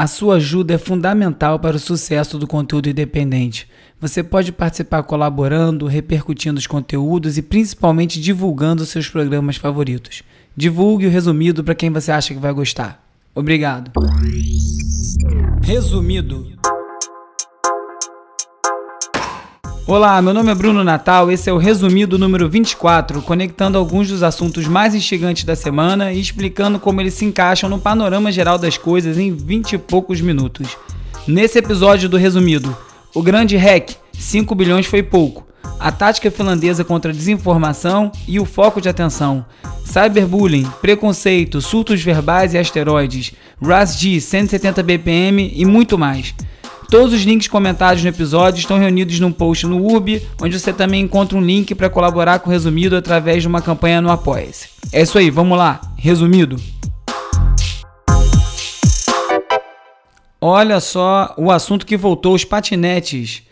A sua ajuda é fundamental para o sucesso do conteúdo independente. Você pode participar colaborando, repercutindo os conteúdos e principalmente divulgando seus programas favoritos. Divulgue o resumido para quem você acha que vai gostar. Obrigado. Resumido. Olá, meu nome é Bruno Natal, esse é o resumido número 24, conectando alguns dos assuntos mais instigantes da semana e explicando como eles se encaixam no panorama geral das coisas em 20 e poucos minutos. Nesse episódio do resumido, o grande hack, 5 bilhões foi pouco, a tática finlandesa contra a desinformação e o foco de atenção, cyberbullying, preconceito, surtos verbais e asteroides, RAS-G 170 BPM e muito mais. Todos os links comentados no episódio estão reunidos num post no URB, onde você também encontra um link para colaborar com o Resumido através de uma campanha no Apoia-se. É isso aí, vamos lá. Resumido. Olha só o assunto que voltou, os patinetes.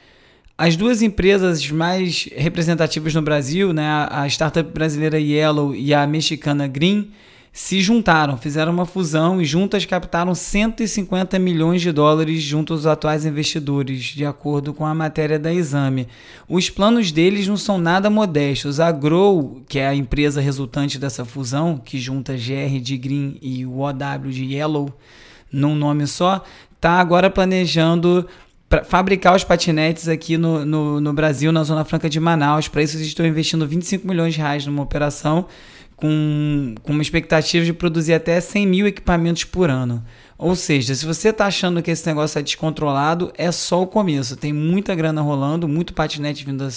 As duas empresas mais representativas no Brasil, né, a startup brasileira Yellow e a mexicana Green, se juntaram, fizeram uma fusão e juntas captaram 150 milhões de dólares junto aos atuais investidores, de acordo com a matéria da Exame. Os planos deles não são nada modestos. A Grow, que é a empresa resultante dessa fusão, que junta GR de Green e o OW de Yellow num nome só, está agora planejando fabricar os patinetes aqui no, no, no Brasil, na Zona Franca de Manaus. Para isso, eles estão investindo 25 milhões de reais numa operação com, com uma expectativa de produzir até 100 mil equipamentos por ano. Ou seja, se você está achando que esse negócio é descontrolado, é só o começo. Tem muita grana rolando, muito patinete vindo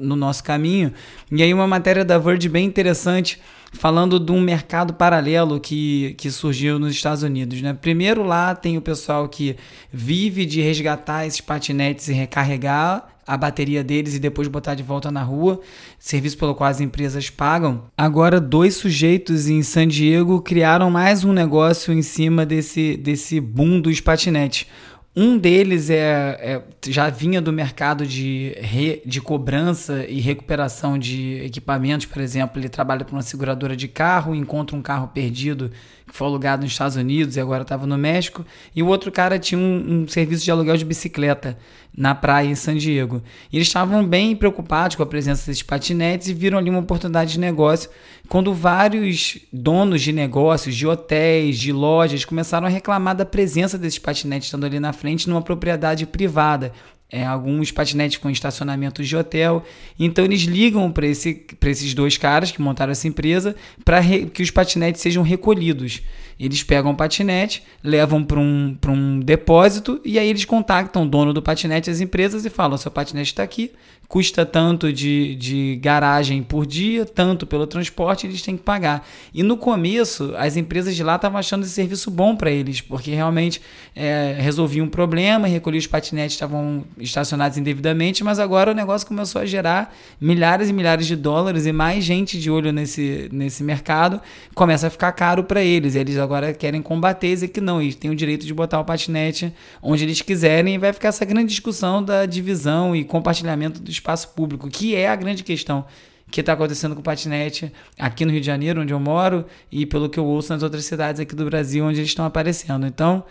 no nosso caminho. E aí, uma matéria da Verge bem interessante falando de um mercado paralelo que, que surgiu nos Estados Unidos. Né? Primeiro, lá tem o pessoal que vive de resgatar esses patinetes e recarregar a bateria deles e depois botar de volta na rua, serviço pelo qual as empresas pagam. Agora, dois sujeitos em San Diego criaram mais um negócio em cima desse, desse boom dos patinetes. Um deles é, é, já vinha do mercado de, re, de cobrança e recuperação de equipamentos, por exemplo. Ele trabalha para uma seguradora de carro, encontra um carro perdido que foi alugado nos Estados Unidos e agora estava no México. E o outro cara tinha um, um, serviço de aluguel de bicicleta na praia em San Diego. E eles estavam bem preocupados com a presença desses patinetes e viram ali uma oportunidade de negócio quando vários donos de negócios, de hotéis, de lojas começaram a reclamar da presença desses patinetes estando ali na frente numa propriedade privada é, alguns patinetes com estacionamentos de hotel. Então eles ligam para esse, esses dois caras que montaram essa empresa para que os patinetes sejam recolhidos. Eles pegam o patinete, levam para um, um depósito e aí eles contactam o dono do patinete, as empresas, e falam: seu patinete está aqui, custa tanto de, de garagem por dia, tanto pelo transporte, eles têm que pagar. E no começo, as empresas de lá estavam achando esse serviço bom para eles, porque realmente é, resolvia um problema, recolhia os patinetes estavam estacionados indevidamente, mas agora o negócio começou a gerar milhares e milhares de dólares e mais gente de olho nesse, nesse mercado, começa a ficar caro para eles. Eles agora querem combater e que não, eles têm o direito de botar o patinete onde eles quiserem e vai ficar essa grande discussão da divisão e compartilhamento dos espaço público, que é a grande questão que está acontecendo com o patinete aqui no Rio de Janeiro, onde eu moro, e pelo que eu ouço nas outras cidades aqui do Brasil, onde eles estão aparecendo. Então,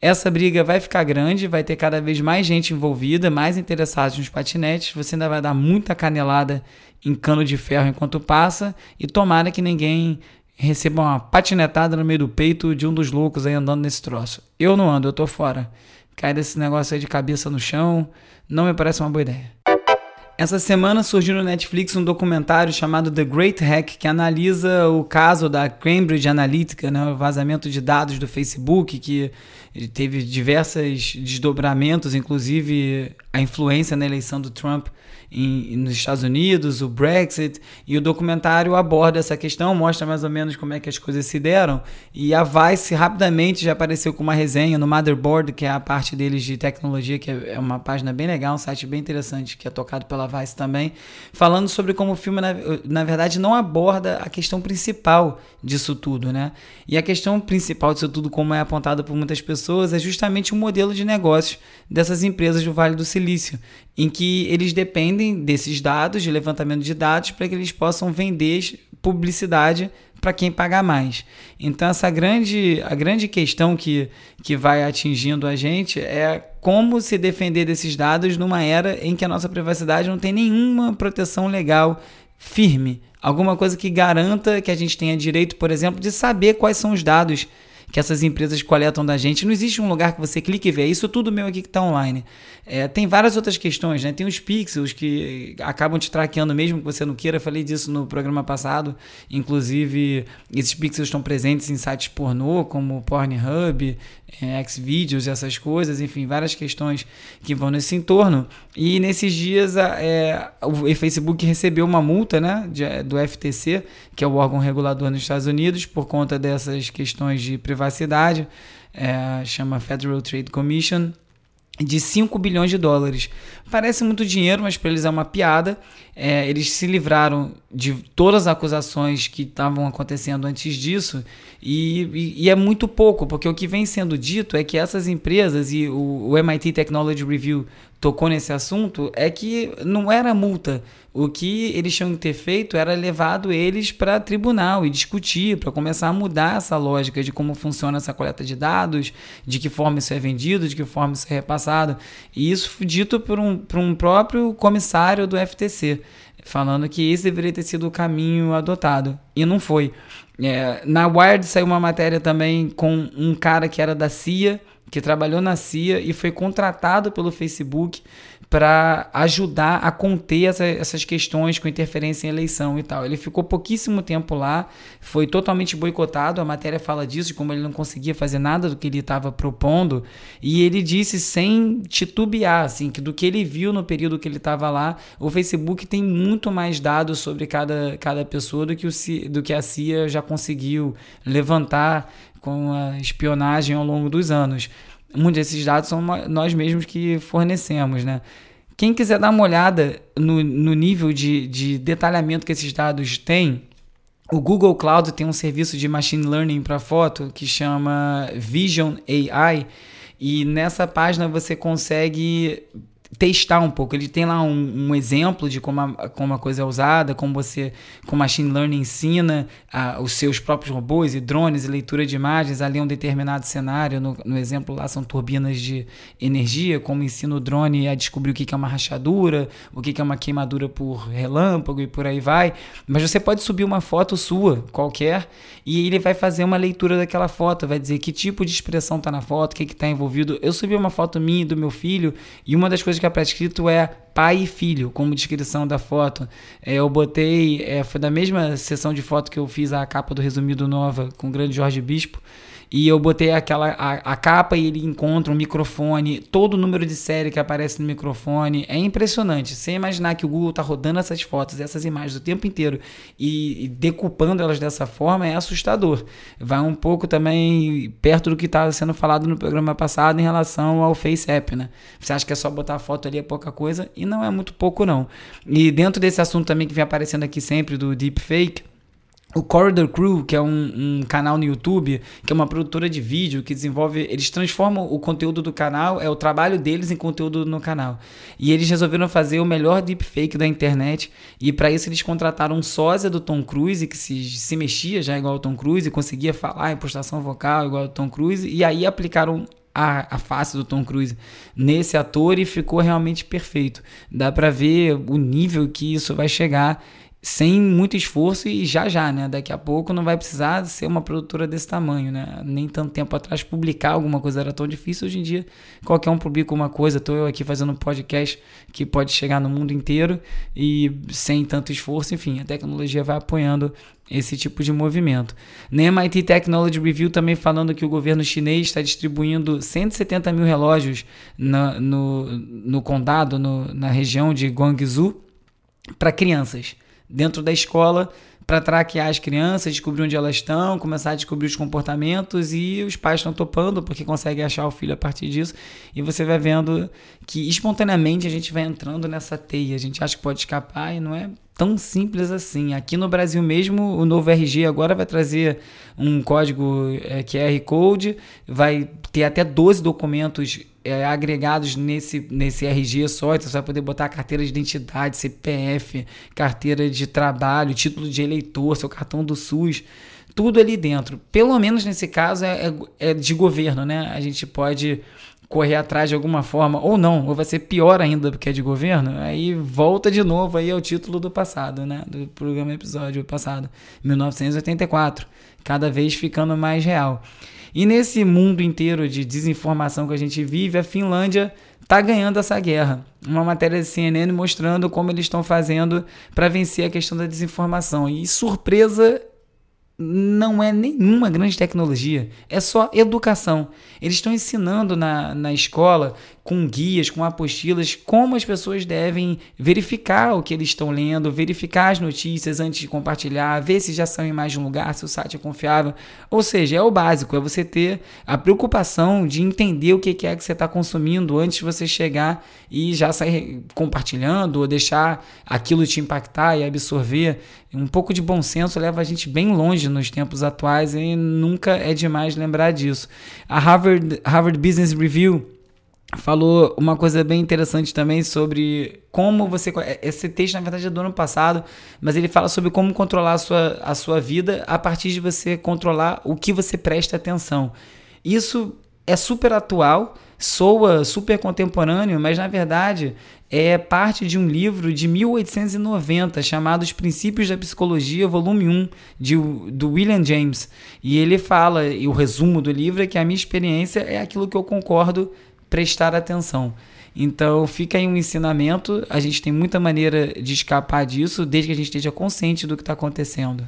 essa briga vai ficar grande, vai ter cada vez mais gente envolvida, mais interessados nos patinetes. Você ainda vai dar muita canelada em cano de ferro enquanto passa, e tomara que ninguém receba uma patinetada no meio do peito de um dos loucos aí andando nesse troço. Eu não ando, eu tô fora. Cai desse negócio aí de cabeça no chão, não me parece uma boa ideia. Essa semana surgiu no Netflix um documentário chamado The Great Hack, que analisa o caso da Cambridge Analytica, né, o vazamento de dados do Facebook, que teve diversos desdobramentos, inclusive a influência na eleição do Trump em, nos Estados Unidos, o Brexit, e o documentário aborda essa questão, mostra mais ou menos como é que as coisas se deram, e a Vice rapidamente já apareceu com uma resenha no Motherboard, que é a parte deles de tecnologia, que é uma página bem legal, um site bem interessante, que é tocado pela Vice também, falando sobre como o filme, na, na verdade, não aborda a questão principal disso tudo, né? E a questão principal disso tudo, como é apontado por muitas pessoas, é justamente o modelo de negócios dessas empresas do Vale do Silício, em que eles dependem desses dados, de levantamento de dados, para que eles possam vender publicidade para quem pagar mais. Então essa grande a grande questão que, que vai atingindo a gente é como se defender desses dados numa era em que a nossa privacidade não tem nenhuma proteção legal firme, alguma coisa que garanta que a gente tenha direito, por exemplo, de saber quais são os dados que essas empresas coletam da gente. Não existe um lugar que você clique e vê. Isso tudo meu aqui que está online. É, tem várias outras questões, né? Tem os pixels que acabam te traqueando mesmo que você não queira. Falei disso no programa passado. Inclusive, esses pixels estão presentes em sites pornô, como Pornhub, é, Xvideos, essas coisas. Enfim, várias questões que vão nesse entorno. E nesses dias, é, o Facebook recebeu uma multa né, de, do FTC, que é o órgão regulador nos Estados Unidos, por conta dessas questões de privacidade. É, chama Federal Trade Commission de 5 bilhões de dólares. Parece muito dinheiro, mas para eles é uma piada. É, eles se livraram de todas as acusações que estavam acontecendo antes disso e, e, e, é muito pouco, porque o que vem sendo dito é que essas empresas e o, o MIT Technology Review tocou nesse assunto é que não era multa. O que eles tinham que ter feito era levado eles para tribunal e discutir, para começar a mudar essa lógica de como funciona essa coleta de dados, de que forma isso é vendido, de que forma isso é repassado. E isso foi dito por um, por um próprio comissário do FTC, falando que esse deveria ter sido o caminho adotado. E não foi. É, na Wired saiu uma matéria também com um cara que era da CIA que trabalhou na CIA e foi contratado pelo Facebook para ajudar a conter essa, essas questões com interferência em eleição e tal. Ele ficou pouquíssimo tempo lá, foi totalmente boicotado. A matéria fala disso, de como ele não conseguia fazer nada do que ele estava propondo. E ele disse sem titubear, assim, que do que ele viu no período que ele estava lá, o Facebook tem muito mais dados sobre cada, cada pessoa do que, o, do que a CIA já conseguiu levantar com a espionagem ao longo dos anos. Muitos desses dados são nós mesmos que fornecemos, né? Quem quiser dar uma olhada no, no nível de, de detalhamento que esses dados têm, o Google Cloud tem um serviço de machine learning para foto que chama Vision AI, e nessa página você consegue testar um pouco. Ele tem lá um, um, exemplo de como a, como a coisa é usada, como você, com machine learning ensina a, os seus próprios robôs e drones e leitura de imagens ali um determinado cenário. No, no exemplo lá são turbinas de energia, como ensina o drone a descobrir o que, que é uma rachadura, o que, que é uma queimadura por relâmpago e por aí vai. Mas você pode subir uma foto sua, qualquer, e ele vai fazer uma leitura daquela foto, vai dizer que tipo de expressão está na foto, o que está envolvido. Eu subi uma foto minha e do meu filho, e uma das coisas que fica escrito é pai e filho, como descrição da foto. É, eu botei, é, foi da mesma sessão de foto que eu fiz a capa do Resumido Nova com o grande Jorge Bispo. E eu botei aquela a, a, capa e ele encontra um microfone, todo o número de série que aparece no microfone. É impressionante. Você imaginar que o Google está rodando essas fotos, essas imagens o tempo inteiro e, e decupando elas dessa forma é assustador. Vai um pouco também perto do que estava sendo falado no programa passado em relação ao Face App, né? Você acha que é só botar a foto ali é pouca coisa e não é muito pouco não. E dentro desse assunto também que vem aparecendo aqui sempre do deepfake, o Corridor Crew, que é um, um, canal no YouTube, que é uma produtora de vídeo que desenvolve. Eles transformam o conteúdo do canal, é o trabalho deles em conteúdo no canal. E eles resolveram fazer o melhor deepfake da internet. E para isso eles contrataram um sósia do Tom Cruise, que se, se mexia já igual ao Tom Cruise, conseguia falar em postação vocal igual ao Tom Cruise. E aí aplicaram a, a face do Tom Cruise nesse ator e ficou realmente perfeito. Dá para ver o nível que isso vai chegar sem muito esforço e já já, né? Daqui a pouco não vai precisar ser uma produtora desse tamanho, né? Nem tanto tempo atrás publicar alguma coisa era tão difícil, hoje em dia qualquer um publica uma coisa. Estou eu aqui fazendo um podcast que pode chegar no mundo inteiro e sem tanto esforço, enfim, a tecnologia vai apoiando esse tipo de movimento. Na MIT Technology Review também falando que o governo chinês está distribuindo 170 mil relógios no, no, no condado, no, na região de Guangzhou, para crianças dentro da escola para traquear as crianças, descobrir onde elas estão, começar a descobrir os comportamentos e os pais estão topando porque conseguem achar o filho a partir disso e você vai vendo que espontaneamente a gente vai entrando nessa teia, a gente acha que pode escapar e não é tão simples assim. Aqui no Brasil mesmo, o novo RG agora vai trazer um código é, QR Code, vai ter até 12 documentos é, agregados nesse, nesse RG só, então você vai poder botar carteira de identidade, CPF, carteira de trabalho, título de eleitor, seu cartão do SUS, tudo ali dentro. Pelo menos nesse caso é, é, é de governo, né? A gente pode correr atrás de alguma forma, ou não, ou vai ser pior ainda porque é de governo, aí volta de novo aí ao título do passado, né? Do programa episódio passado, 1984, cada vez ficando mais real. E nesse mundo inteiro de desinformação que a gente vive, a Finlândia está ganhando essa guerra. Uma matéria de CNN mostrando como eles estão fazendo para vencer a questão da desinformação. E surpresa não é nenhuma grande tecnologia, é só educação. Eles estão ensinando na, na escola, com guias, com apostilas, como as pessoas devem verificar o que eles estão lendo, verificar as notícias antes de compartilhar, ver se já são em mais de um lugar, se o site é confiável. Ou seja, é o básico, é você ter a preocupação de entender o que é que você está consumindo antes de você chegar e já sair compartilhando ou deixar aquilo te impactar e absorver. Um pouco de bom senso leva a gente bem longe nos tempos atuais e nunca é demais lembrar disso. A Harvard, Harvard Business Review falou uma coisa bem interessante também sobre como você. Esse texto, na verdade, é do ano passado, mas ele fala sobre como controlar a sua, a sua vida a partir de você controlar o que você presta atenção. Isso é super atual, soa super contemporâneo, mas na verdade é parte de um livro de 1890 chamado Os Princípios da Psicologia, volume 1, de, do William James. E ele fala, e o resumo do livro é que a minha experiência é aquilo que eu concordo prestar atenção. Então fica aí um ensinamento, a gente tem muita maneira de escapar disso, desde que a gente esteja consciente do que está acontecendo.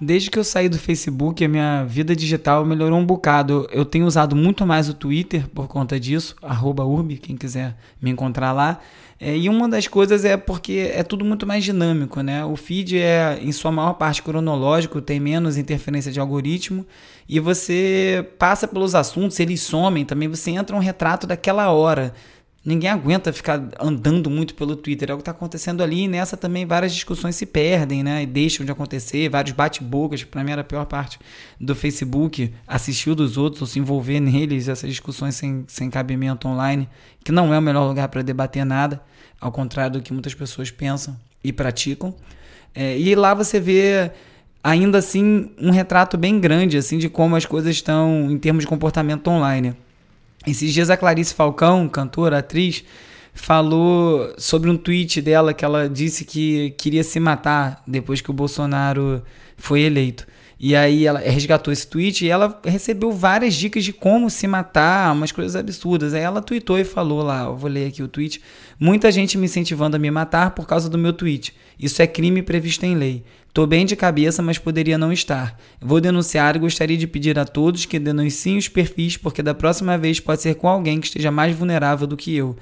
Desde que eu saí do Facebook, a minha vida digital melhorou um bocado. Eu tenho usado muito mais o Twitter por conta disso, urb, quem quiser me encontrar lá. É, e uma das coisas é porque é tudo muito mais dinâmico, né? O feed é, em sua maior parte, cronológico, tem menos interferência de algoritmo, e você passa pelos assuntos, eles somem também, você entra um retrato daquela hora. Ninguém aguenta ficar andando muito pelo Twitter. É o que está acontecendo ali. E nessa também várias discussões se perdem, né? E deixam de acontecer. Vários bate-bocas. Para mim era a pior parte do Facebook. Assistir dos outros ou se envolver neles. Essas discussões sem, sem cabimento online. Que não é o melhor lugar para debater nada. Ao contrário do que muitas pessoas pensam e praticam. É, e lá você vê ainda assim um retrato bem grande assim de como as coisas estão em termos de comportamento online. Esses dias a Clarice Falcão, cantora, atriz, falou sobre um tweet dela que ela disse que queria se matar depois que o Bolsonaro foi eleito. E aí ela resgatou esse tweet e ela recebeu várias dicas de como se matar, umas coisas absurdas. Aí ela tweetou e falou lá, eu vou ler aqui o tweet. Muita gente me incentivando a me matar por causa do meu tweet. Isso é crime previsto em lei. Tô bem de cabeça, mas poderia não estar. Vou denunciar e gostaria de pedir a todos que denunciem os perfis, porque da próxima vez pode ser com alguém que esteja mais vulnerável do que eu.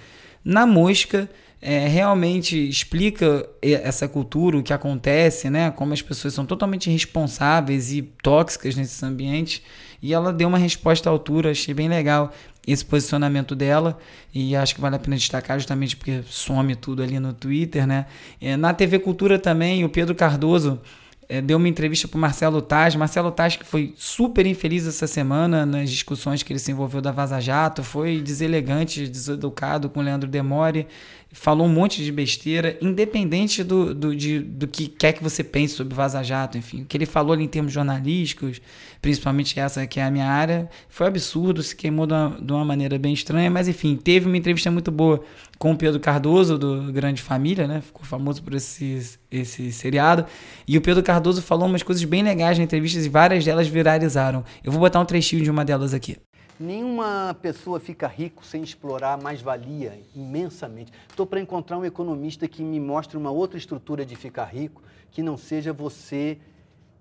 Na mosca, é, realmente explica essa cultura, o que acontece, né? Como as pessoas são totalmente irresponsáveis e tóxicas nesses ambientes. E ela deu uma resposta à altura, achei bem legal esse posicionamento dela e acho que vale a pena destacar justamente porque some tudo ali no Twitter, né? É, na TV Cultura também, o Pedro Cardoso é, deu uma entrevista para Marcelo Taz. Marcelo Taz que foi super infeliz essa semana nas discussões que ele se envolveu da Vaza Jato, foi deselegante, deseducado com Leandro Demore falou um monte de besteira, independente do, do, de, do que quer que você pense sobre Vaza Jato, enfim. O que ele falou ali em termos jornalísticos, principalmente essa que é a minha área, foi absurdo, se queimou de uma, de uma maneira bem estranha, mas enfim, teve uma entrevista muito boa com o Pedro Cardoso, do Grande Família, né? Ficou famoso por esse, esse seriado. E o Pedro Cardoso falou umas coisas bem legais na entrevista e várias delas viralizaram. Eu vou botar um trechinho de uma delas aqui. Nenhuma pessoa fica rico sem explorar mais-valia imensamente. Estou para encontrar um economista que me mostre uma outra estrutura de ficar rico, que não seja você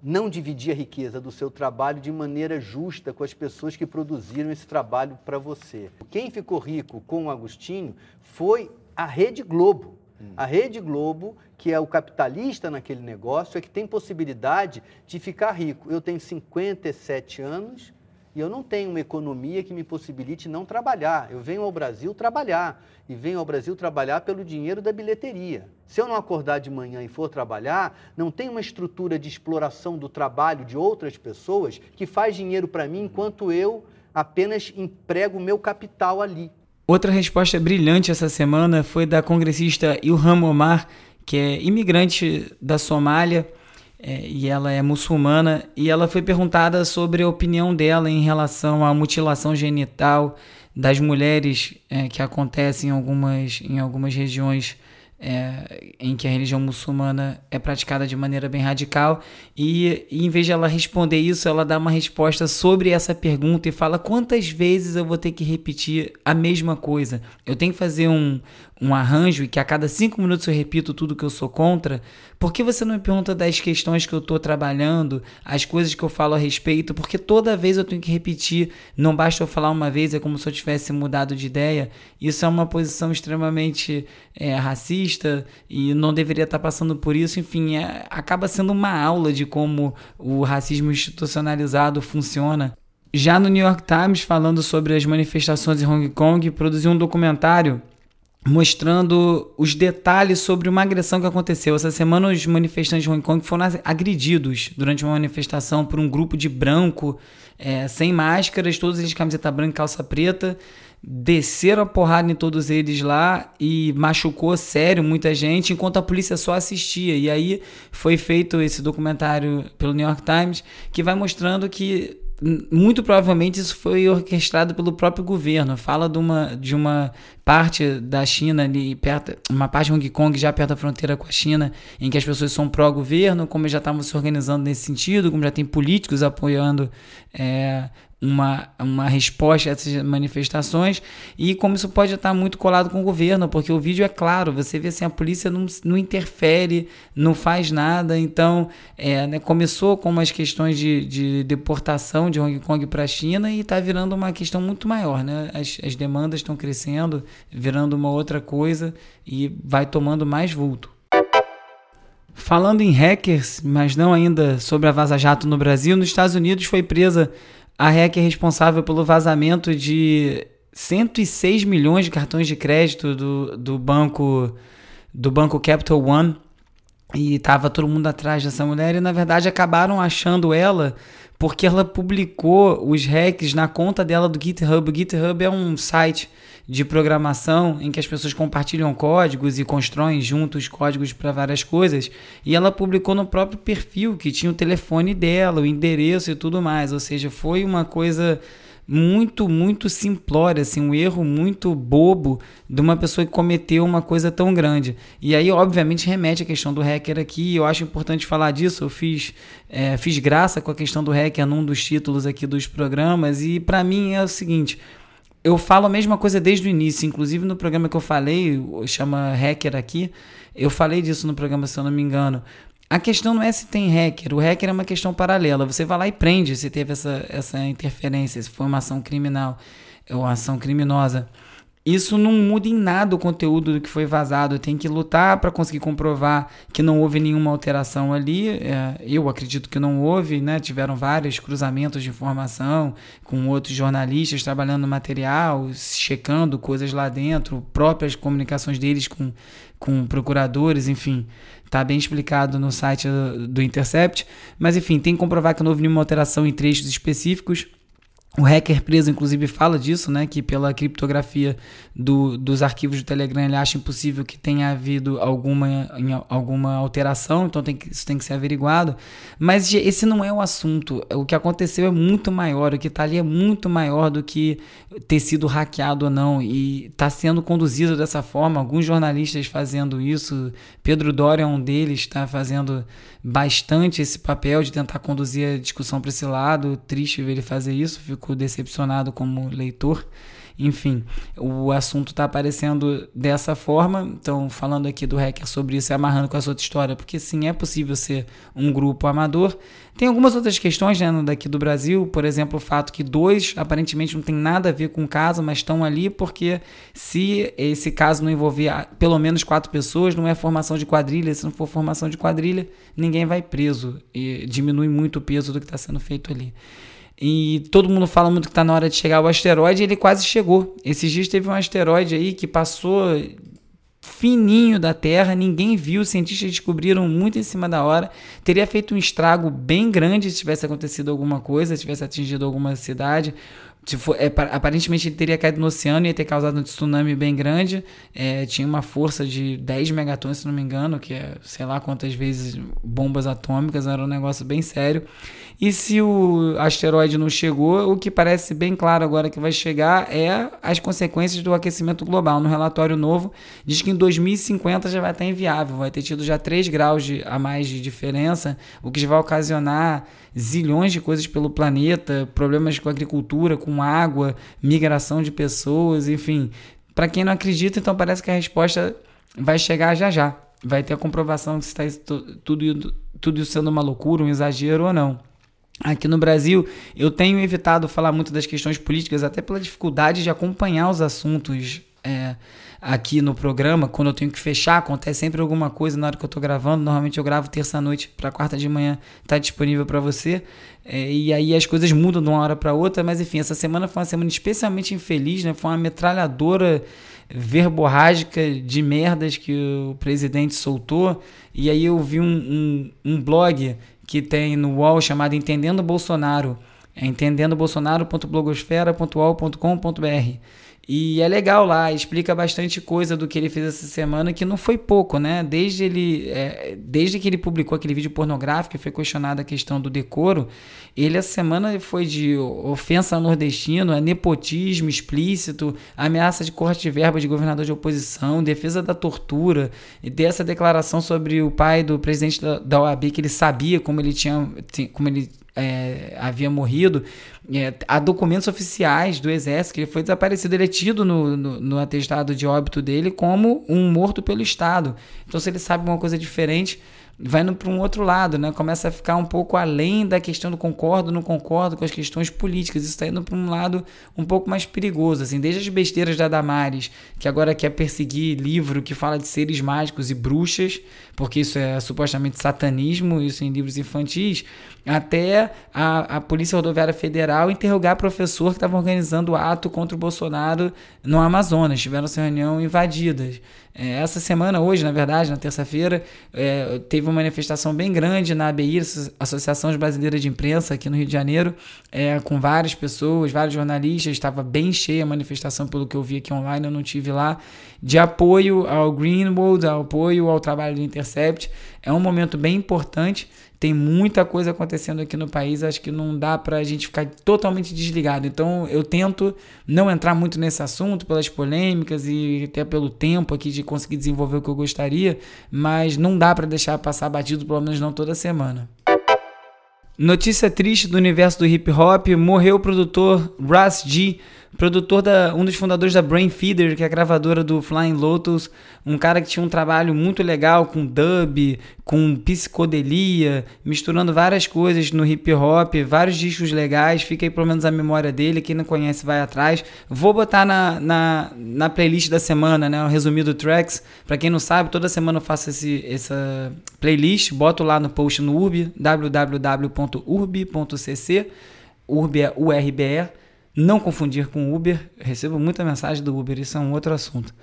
não dividir a riqueza do seu trabalho de maneira justa com as pessoas que produziram esse trabalho para você. Quem ficou rico com o Agostinho foi a Rede Globo. A Rede Globo, que é o capitalista naquele negócio, é que tem possibilidade de ficar rico. Eu tenho 57 anos, e eu não tenho uma economia que me possibilite não trabalhar. Eu venho ao Brasil trabalhar. E venho ao Brasil trabalhar pelo dinheiro da bilheteria. Se eu não acordar de manhã e for trabalhar, não tem uma estrutura de exploração do trabalho de outras pessoas que faz dinheiro para mim enquanto eu apenas emprego o meu capital ali. Outra resposta brilhante essa semana foi da congressista Ilham Omar, que é imigrante da Somália é, e ela é muçulmana, e ela foi perguntada sobre a opinião dela em relação à mutilação genital das mulheres é, que acontece em algumas, em algumas regiões é, em que a religião muçulmana é praticada de maneira bem radical, e, e, em vez de ela responder isso, ela dá uma resposta sobre essa pergunta e fala quantas vezes eu vou ter que repetir a mesma coisa. Eu tenho que fazer um, um arranjo e que a cada cinco minutos eu repito tudo que eu sou contra, por que você não me pergunta das questões que eu estou trabalhando, as coisas que eu falo a respeito? Porque toda vez eu tenho que repetir, não basta eu falar uma vez, é como se eu tivesse mudado de ideia. Isso é uma posição extremamente é, racista e não deveria estar passando por isso. Enfim, é, acaba sendo uma aula de como o racismo institucionalizado funciona. Já no New York Times, falando sobre as manifestações em Hong Kong, produziu um documentário mostrando os detalhes sobre uma agressão que aconteceu. Essa semana, os manifestantes de Hong Kong foram agredidos durante uma manifestação por um grupo de branco, é, sem máscaras, todos eles de camiseta branca e calça preta. Desceram a porrada em todos eles lá e machucou sério muita gente, enquanto a polícia só assistia. E aí foi feito esse documentário pelo New York Times que vai mostrando que muito provavelmente isso foi orquestrado pelo próprio governo. Fala de uma, de uma parte da China ali perto, uma parte de Hong Kong já perto da fronteira com a China, em que as pessoas são pró-governo, como já estavam se organizando nesse sentido, como já tem políticos apoiando é, uma, uma resposta a essas manifestações e como isso pode estar muito colado com o governo, porque o vídeo é claro, você vê assim, a polícia não, não interfere, não faz nada, então é, né, começou com umas questões de, de deportação de Hong Kong para a China e está virando uma questão muito maior, né? As, as demandas estão crescendo, virando uma outra coisa e vai tomando mais vulto. Falando em hackers, mas não ainda sobre a Vaza Jato no Brasil, nos Estados Unidos foi presa a REC é responsável pelo vazamento de 106 milhões de cartões de crédito do, do banco do banco Capital One. E tava todo mundo atrás dessa mulher e na verdade acabaram achando ela porque ela publicou os hacks na conta dela do GitHub. O GitHub é um site de programação em que as pessoas compartilham códigos e constroem juntos códigos para várias coisas. E ela publicou no próprio perfil que tinha o telefone dela, o endereço e tudo mais. Ou seja, foi uma coisa muito, muito simplória, assim, um erro muito bobo de uma pessoa que cometeu uma coisa tão grande. E aí, obviamente, remete à questão do hacker aqui. Eu acho importante falar disso. Eu fiz, é, fiz graça com a questão do hacker num dos títulos aqui dos programas. E para mim é o seguinte. Eu falo a mesma coisa desde o início, inclusive no programa que eu falei, chama Hacker aqui, eu falei disso no programa, se eu não me engano. A questão não é se tem hacker, o hacker é uma questão paralela. Você vai lá e prende se teve essa, essa interferência, se foi uma ação criminal ou ação criminosa. Isso não muda em nada o conteúdo do que foi vazado. Tem que lutar para conseguir comprovar que não houve nenhuma alteração ali. É, eu acredito que não houve, né? Tiveram vários cruzamentos de informação com outros jornalistas trabalhando no material, checando coisas lá dentro, próprias comunicações deles com, com procuradores, enfim. Está bem explicado no site do Intercept. Mas enfim, tem que comprovar que não houve nenhuma alteração em trechos específicos. O hacker preso, inclusive, fala disso, né? Que pela criptografia do, dos arquivos do Telegram ele acha impossível que tenha havido alguma, alguma alteração, então tem que, isso tem que ser averiguado. Mas esse não é o assunto. O que aconteceu é muito maior, o que está ali é muito maior do que ter sido hackeado ou não. E está sendo conduzido dessa forma. Alguns jornalistas fazendo isso. Pedro Doria é um deles, está fazendo bastante esse papel de tentar conduzir a discussão para esse lado. Triste ver ele fazer isso, fico decepcionado como leitor. Enfim, o assunto está aparecendo dessa forma. Então, falando aqui do hacker sobre isso e amarrando com essa outra história, porque sim, é possível ser um grupo amador. Tem algumas outras questões né, daqui do Brasil, por exemplo, o fato que dois aparentemente não tem nada a ver com o caso, mas estão ali porque se esse caso não envolver pelo menos quatro pessoas, não é formação de quadrilha. Se não for formação de quadrilha, ninguém vai preso e diminui muito o peso do que está sendo feito ali. E todo mundo fala muito que está na hora de chegar o asteroide, ele quase chegou. Esses dias teve um asteroide aí que passou fininho da Terra, ninguém viu, os cientistas descobriram muito em cima da hora. Teria feito um estrago bem grande se tivesse acontecido alguma coisa, se tivesse atingido alguma cidade For, é, aparentemente ele teria caído no oceano e ter causado um tsunami bem grande. É, tinha uma força de 10 megatons, se não me engano, que é sei lá quantas vezes bombas atômicas, era um negócio bem sério. E se o asteroide não chegou, o que parece bem claro agora que vai chegar é as consequências do aquecimento global. No relatório novo, diz que em 2050 já vai estar inviável, vai ter tido já 3 graus de, a mais de diferença, o que vai ocasionar zilhões de coisas pelo planeta, problemas com agricultura, com água, migração de pessoas, enfim. Para quem não acredita, então parece que a resposta vai chegar já já. Vai ter a comprovação se está tudo, tudo sendo uma loucura, um exagero ou não. Aqui no Brasil, eu tenho evitado falar muito das questões políticas, até pela dificuldade de acompanhar os assuntos é, aqui no programa. Quando eu tenho que fechar, acontece sempre alguma coisa na hora que eu estou gravando. Normalmente eu gravo terça-noite para quarta de manhã, está disponível para você. É, e aí as coisas mudam de uma hora para outra, mas enfim, essa semana foi uma semana especialmente infeliz, né? Foi uma metralhadora verborrágica de merdas que o presidente soltou. E aí eu vi um, um, um blog que tem no UOL chamado Entendendo Bolsonaro. É entendendobolsonaro.blogosfera.uol.com.br. E é legal lá, explica bastante coisa do que ele fez essa semana, que não foi pouco, né? Desde, ele, é, desde que ele publicou aquele vídeo pornográfico e foi questionada a questão do decoro, ele essa semana foi de ofensa ao nordestino, é nepotismo explícito, ameaça de corte de verba de governador de oposição, defesa da tortura, e dessa declaração sobre o pai do presidente da, da OAB, que ele sabia como ele tinha. Como ele é, havia morrido. É, há documentos oficiais do exército que ele foi desaparecido. Ele é tido no, no, no atestado de óbito dele como um morto pelo Estado. Então, se ele sabe uma coisa diferente, vai para um outro lado, né? Começa a ficar um pouco além da questão do concordo, não concordo com as questões políticas. Isso está indo para um lado um pouco mais perigoso, assim. Desde as besteiras da Damares, que agora quer perseguir livro que fala de seres mágicos e bruxas, porque isso é supostamente satanismo, isso em livros infantis, até a, a Polícia Rodoviária Federal interrogar professor que estava organizando o ato contra o Bolsonaro no Amazonas. Tiveram essa reunião invadidas. É, essa semana, hoje, na verdade, na terça-feira, é, teve uma manifestação bem grande na ABI, Associação Brasileira de Imprensa, aqui no Rio de Janeiro, é, com várias pessoas, vários jornalistas. Estava bem cheia a manifestação, pelo que eu vi aqui online, eu não tive lá, de apoio ao Greenwood, ao apoio ao trabalho do Intercept. É um momento bem importante tem muita coisa acontecendo aqui no país, acho que não dá para a gente ficar totalmente desligado. Então eu tento não entrar muito nesse assunto pelas polêmicas e até pelo tempo aqui de conseguir desenvolver o que eu gostaria, mas não dá para deixar passar batido, pelo menos não toda semana. Notícia triste do universo do hip hop: morreu o produtor Ras G produtor da um dos fundadores da Brain Feeder, que é a gravadora do Flying Lotus, um cara que tinha um trabalho muito legal com dub, com psicodelia, misturando várias coisas no hip hop, vários discos legais, fica aí pelo menos a memória dele, quem não conhece vai atrás. Vou botar na, na, na playlist da semana, né, o resumido tracks, para quem não sabe, toda semana eu faço esse, essa playlist, boto lá no post no urb, www.urb.cc, urb é U-R-B-E, não confundir com Uber. recebo muita mensagem do Uber, isso é um outro assunto.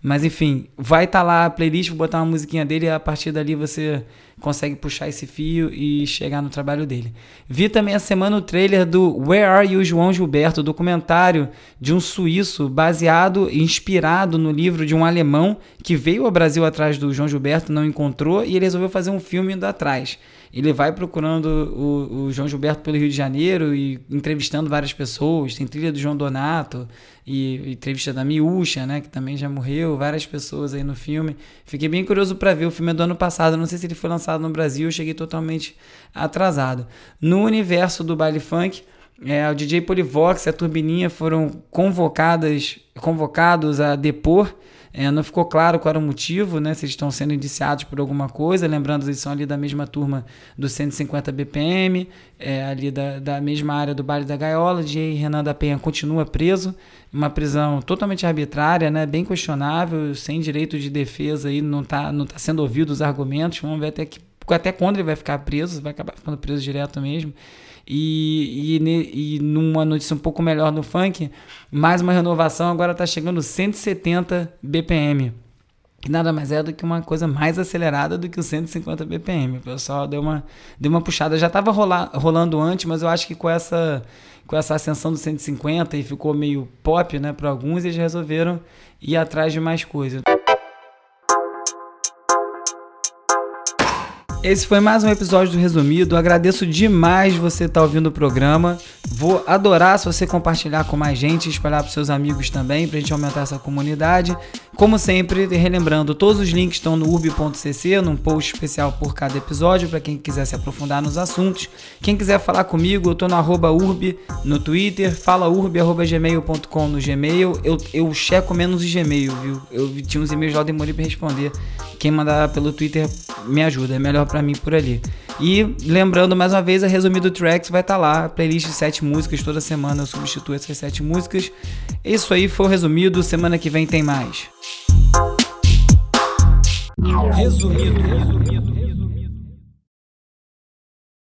Mas enfim, vai estar tá lá a playlist, vou botar uma musiquinha dele e a partir dali você consegue puxar esse fio e chegar no trabalho dele. Vi também a semana o trailer do Where Are You João Gilberto, documentário de um suíço baseado e inspirado no livro de um alemão que veio ao Brasil atrás do João Gilberto, não encontrou e ele resolveu fazer um filme indo atrás ele vai procurando o, o, João Gilberto pelo Rio de Janeiro e entrevistando várias pessoas. Tem trilha do João Donato e entrevista da Miúcha, né, que também já morreu, várias pessoas aí no filme. Fiquei bem curioso para ver. O filme é do ano passado, não sei se ele foi lançado no Brasil, eu cheguei totalmente atrasado. No universo do baile funk, é, o DJ Polivox e a Turbininha foram convocadas, convocados a depor é, não ficou claro qual era o motivo, né? Se eles estão sendo indiciados por alguma coisa. Lembrando, eles são ali da mesma turma do 150 BPM, é, ali da, da mesma área do Baile da Gaiola. DJ Renan da Penha continua preso. Uma prisão totalmente arbitrária, né? Bem questionável, sem direito de defesa aí, não está não tá sendo ouvido os argumentos. Vamos ver até, que, até quando ele vai ficar preso, vai acabar ficando preso direto mesmo. E, e, e numa notícia um pouco melhor no funk, mais uma renovação agora está chegando 170 BPM. Que nada mais é do que uma coisa mais acelerada do que o 150 BPM. O pessoal deu uma, deu uma puxada. Já estava rolando antes, mas eu acho que com essa com essa ascensão do 150 e ficou meio pop, né, para alguns, eles resolveram ir atrás de mais coisas. Esse foi mais um episódio do Resumido. Agradeço demais você estar tá ouvindo o programa. Vou adorar se você compartilhar com mais gente, espalhar para seus amigos também, para a gente aumentar essa comunidade. Como sempre, relembrando, todos os links estão no urb.cc, num post especial por cada episódio, para quem quiser se aprofundar nos assuntos. Quem quiser falar comigo, eu estou no arroba urb no Twitter, falaurb.gmail.com no Gmail. Eu, eu checo menos o Gmail, viu? Eu tinha uns e-mails lá, demorei para responder. Quem mandar pelo Twitter me ajuda, é melhor para mim por ali. E lembrando mais uma vez, a Resumido Tracks vai estar tá lá, playlist de sete músicas, toda semana eu substituo essas sete músicas. Isso aí foi o resumido, semana que vem tem mais. Resumido, resumido.